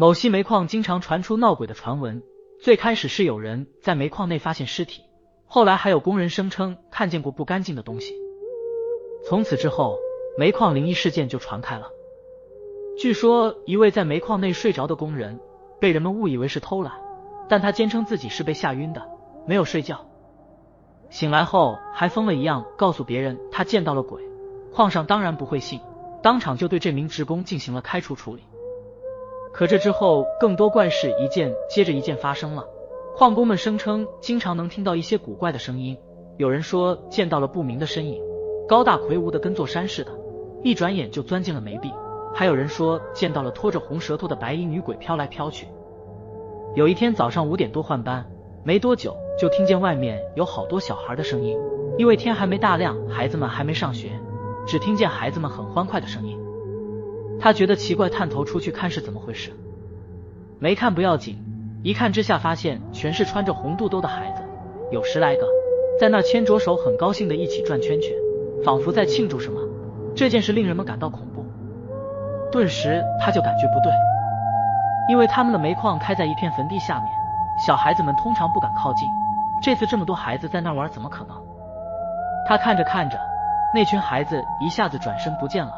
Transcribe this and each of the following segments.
某些煤矿经常传出闹鬼的传闻，最开始是有人在煤矿内发现尸体，后来还有工人声称看见过不干净的东西。从此之后，煤矿灵异事件就传开了。据说一位在煤矿内睡着的工人，被人们误以为是偷懒，但他坚称自己是被吓晕的，没有睡觉。醒来后还疯了一样告诉别人他见到了鬼，矿上当然不会信，当场就对这名职工进行了开除处理。可这之后，更多怪事一件接着一件发生了。矿工们声称经常能听到一些古怪的声音，有人说见到了不明的身影，高大魁梧的跟座山似的，一转眼就钻进了煤壁；还有人说见到了拖着红舌头的白衣女鬼飘来飘去。有一天早上五点多换班，没多久就听见外面有好多小孩的声音，因为天还没大亮，孩子们还没上学，只听见孩子们很欢快的声音。他觉得奇怪，探头出去看是怎么回事。没看不要紧，一看之下发现全是穿着红肚兜的孩子，有十来个，在那牵着手，很高兴的一起转圈圈，仿佛在庆祝什么。这件事令人们感到恐怖。顿时他就感觉不对，因为他们的煤矿开在一片坟地下面，小孩子们通常不敢靠近。这次这么多孩子在那玩，怎么可能？他看着看着，那群孩子一下子转身不见了。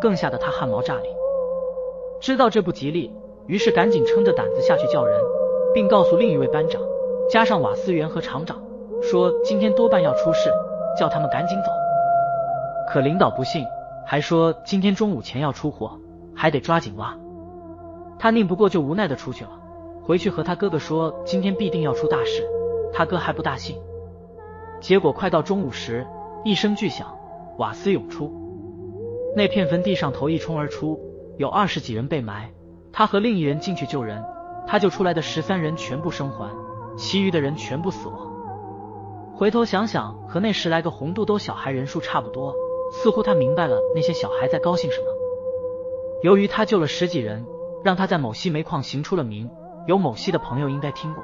更吓得他汗毛炸立，知道这不吉利，于是赶紧撑着胆子下去叫人，并告诉另一位班长，加上瓦斯员和厂长，说今天多半要出事，叫他们赶紧走。可领导不信，还说今天中午前要出活，还得抓紧挖。他拧不过，就无奈的出去了。回去和他哥哥说，今天必定要出大事。他哥还不大信。结果快到中午时，一声巨响，瓦斯涌出。那片坟地上头一冲而出，有二十几人被埋。他和另一人进去救人，他救出来的十三人全部生还，其余的人全部死亡。回头想想，和那十来个红肚兜小孩人数差不多，似乎他明白了那些小孩在高兴什么。由于他救了十几人，让他在某西煤矿行出了名，有某西的朋友应该听过。